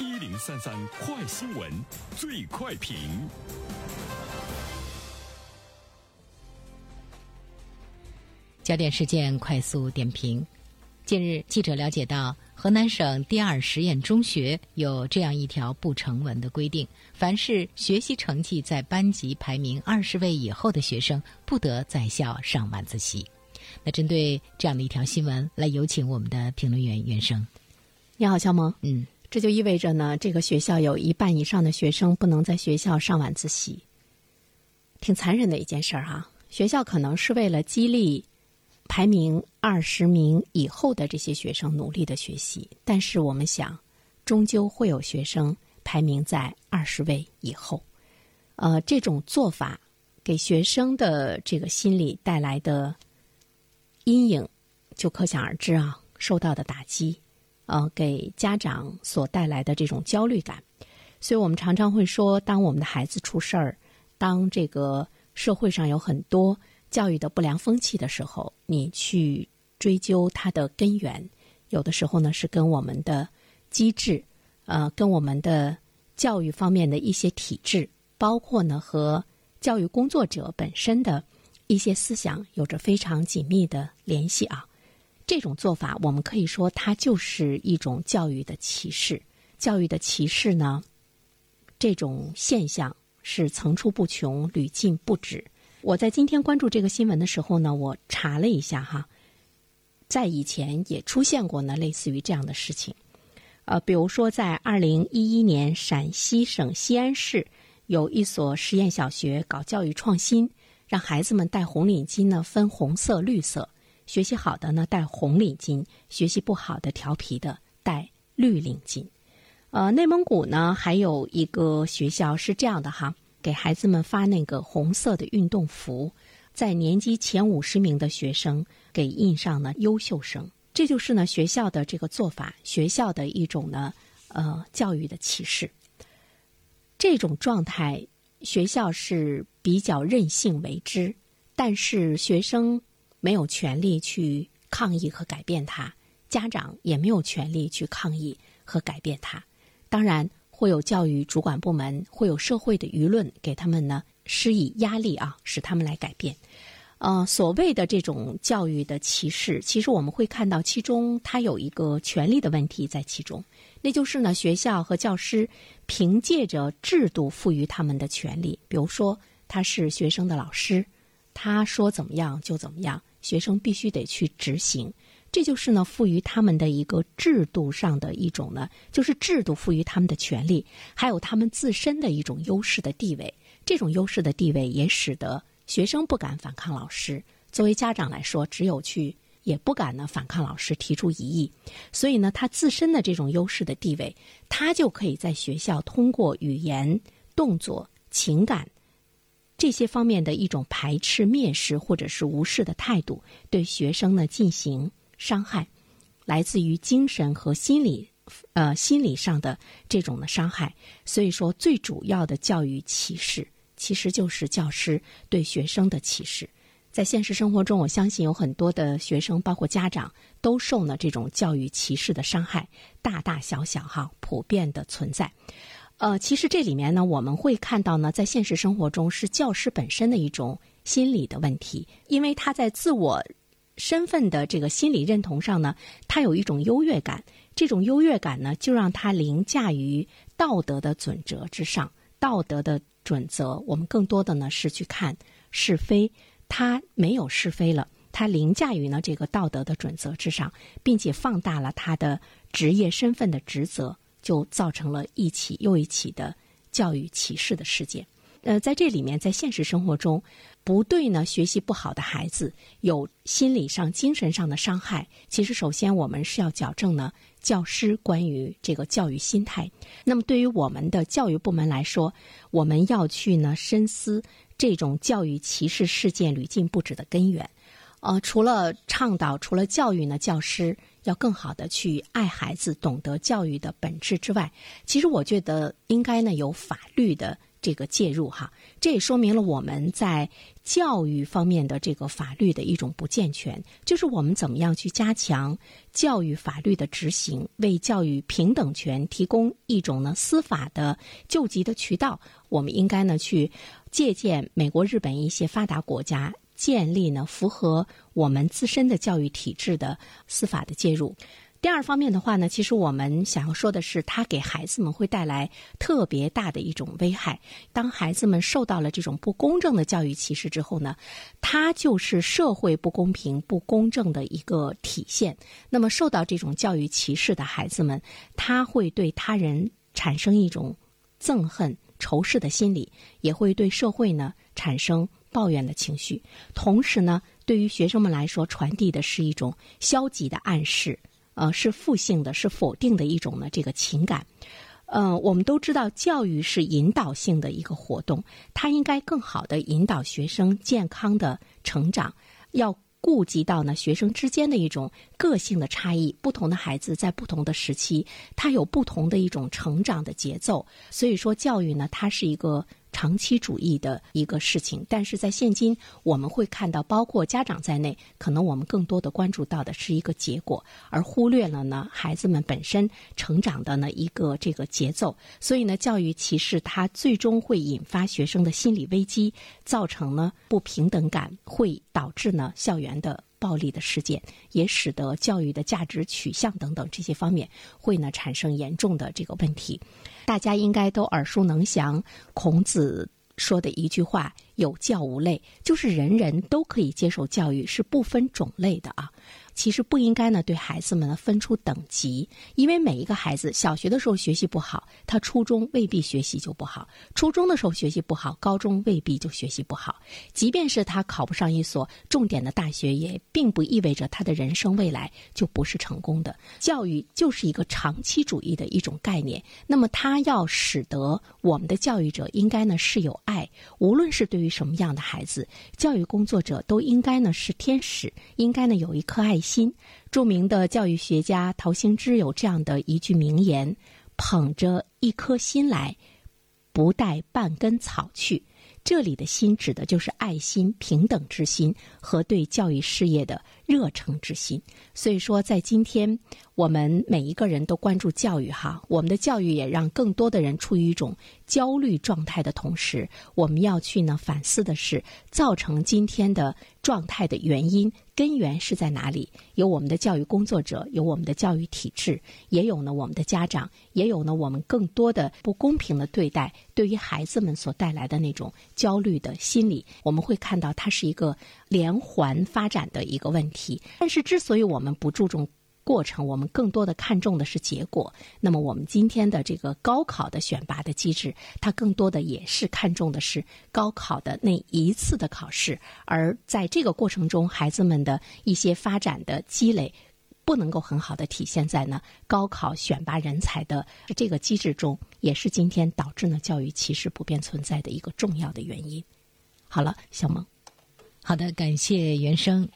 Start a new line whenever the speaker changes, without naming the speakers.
一零三三快新闻，最快评。
焦点事件快速点评。近日，记者了解到，河南省第二实验中学有这样一条不成文的规定：凡是学习成绩在班级排名二十位以后的学生，不得在校上晚自习。那针对这样的一条新闻，来有请我们的评论员袁生。
你好，肖萌。
嗯，
这就意味着呢，这个学校有一半以上的学生不能在学校上晚自习，挺残忍的一件事儿哈。学校可能是为了激励。排名二十名以后的这些学生努力的学习，但是我们想，终究会有学生排名在二十位以后。呃，这种做法给学生的这个心理带来的阴影，就可想而知啊，受到的打击，呃，给家长所带来的这种焦虑感。所以我们常常会说，当我们的孩子出事儿，当这个社会上有很多。教育的不良风气的时候，你去追究它的根源，有的时候呢是跟我们的机制，呃，跟我们的教育方面的一些体制，包括呢和教育工作者本身的一些思想有着非常紧密的联系啊。这种做法，我们可以说它就是一种教育的歧视。教育的歧视呢，这种现象是层出不穷、屡禁不止。我在今天关注这个新闻的时候呢，我查了一下哈，在以前也出现过呢类似于这样的事情，呃，比如说在二零一一年，陕西省西安市有一所实验小学搞教育创新，让孩子们戴红领巾呢分红色、绿色，学习好的呢戴红领巾，学习不好的、调皮的戴绿领巾。呃，内蒙古呢还有一个学校是这样的哈。给孩子们发那个红色的运动服，在年级前五十名的学生给印上了优秀生，这就是呢学校的这个做法，学校的一种呢呃教育的歧视。这种状态，学校是比较任性为之，但是学生没有权利去抗议和改变它，家长也没有权利去抗议和改变它。当然。会有教育主管部门，会有社会的舆论给他们呢施以压力啊，使他们来改变。呃，所谓的这种教育的歧视，其实我们会看到其中它有一个权利的问题在其中，那就是呢，学校和教师凭借着制度赋予他们的权利，比如说他是学生的老师，他说怎么样就怎么样，学生必须得去执行。这就是呢，赋予他们的一个制度上的一种呢，就是制度赋予他们的权利，还有他们自身的一种优势的地位。这种优势的地位也使得学生不敢反抗老师。作为家长来说，只有去也不敢呢反抗老师，提出异议。所以呢，他自身的这种优势的地位，他就可以在学校通过语言、动作、情感这些方面的一种排斥、蔑视或者是无视的态度，对学生呢进行。伤害来自于精神和心理，呃，心理上的这种的伤害。所以说，最主要的教育歧视，其实就是教师对学生的歧视。在现实生活中，我相信有很多的学生，包括家长，都受了这种教育歧视的伤害，大大小小哈，普遍的存在。呃，其实这里面呢，我们会看到呢，在现实生活中是教师本身的一种心理的问题，因为他在自我。身份的这个心理认同上呢，他有一种优越感，这种优越感呢，就让他凌驾于道德的准则之上。道德的准则，我们更多的呢是去看是非，他没有是非了，他凌驾于呢这个道德的准则之上，并且放大了他的职业身份的职责，就造成了一起又一起的教育歧视的事件。呃，在这里面，在现实生活中，不对呢，学习不好的孩子有心理上、精神上的伤害。其实，首先我们是要矫正呢，教师关于这个教育心态。那么，对于我们的教育部门来说，我们要去呢深思这种教育歧视事件屡禁不止的根源。呃，除了倡导，除了教育呢，教师要更好的去爱孩子，懂得教育的本质之外，其实我觉得应该呢有法律的。这个介入哈，这也说明了我们在教育方面的这个法律的一种不健全，就是我们怎么样去加强教育法律的执行，为教育平等权提供一种呢司法的救济的渠道。我们应该呢去借鉴美国、日本一些发达国家，建立呢符合我们自身的教育体制的司法的介入。第二方面的话呢，其实我们想要说的是，它给孩子们会带来特别大的一种危害。当孩子们受到了这种不公正的教育歧视之后呢，它就是社会不公平、不公正的一个体现。那么，受到这种教育歧视的孩子们，他会对他人产生一种憎恨、仇视的心理，也会对社会呢产生抱怨的情绪。同时呢，对于学生们来说，传递的是一种消极的暗示。呃，是负性的，是否定的一种呢？这个情感，呃，我们都知道，教育是引导性的一个活动，它应该更好的引导学生健康的成长，要顾及到呢学生之间的一种个性的差异，不同的孩子在不同的时期，他有不同的一种成长的节奏，所以说教育呢，它是一个。长期主义的一个事情，但是在现今，我们会看到，包括家长在内，可能我们更多的关注到的是一个结果，而忽略了呢孩子们本身成长的呢一个这个节奏。所以呢，教育歧视它最终会引发学生的心理危机，造成呢不平等感，会导致呢校园的。暴力的事件也使得教育的价值取向等等这些方面会呢产生严重的这个问题。大家应该都耳熟能详，孔子说的一句话：“有教无类”，就是人人都可以接受教育，是不分种类的啊。其实不应该呢，对孩子们呢分出等级，因为每一个孩子小学的时候学习不好，他初中未必学习就不好；初中的时候学习不好，高中未必就学习不好。即便是他考不上一所重点的大学，也并不意味着他的人生未来就不是成功的。教育就是一个长期主义的一种概念，那么他要使得我们的教育者应该呢是有爱，无论是对于什么样的孩子，教育工作者都应该呢是天使，应该呢有一颗爱。心，著名的教育学家陶行知有这样的一句名言：“捧着一颗心来，不带半根草去。”这里的心指的就是爱心、平等之心和对教育事业的热诚之心。所以说，在今天我们每一个人都关注教育哈，我们的教育也让更多的人处于一种焦虑状态的同时，我们要去呢反思的是，造成今天的状态的原因根源是在哪里？有我们的教育工作者，有我们的教育体制，也有呢我们的家长，也有呢我们更多的不公平的对待，对于孩子们所带来的那种。焦虑的心理，我们会看到它是一个连环发展的一个问题。但是，之所以我们不注重过程，我们更多的看重的是结果。那么，我们今天的这个高考的选拔的机制，它更多的也是看重的是高考的那一次的考试。而在这个过程中，孩子们的一些发展的积累。不能够很好的体现在呢高考选拔人才的这个机制中，也是今天导致呢教育歧视普遍存在的一个重要的原因。好了，小萌，
好的，感谢袁生。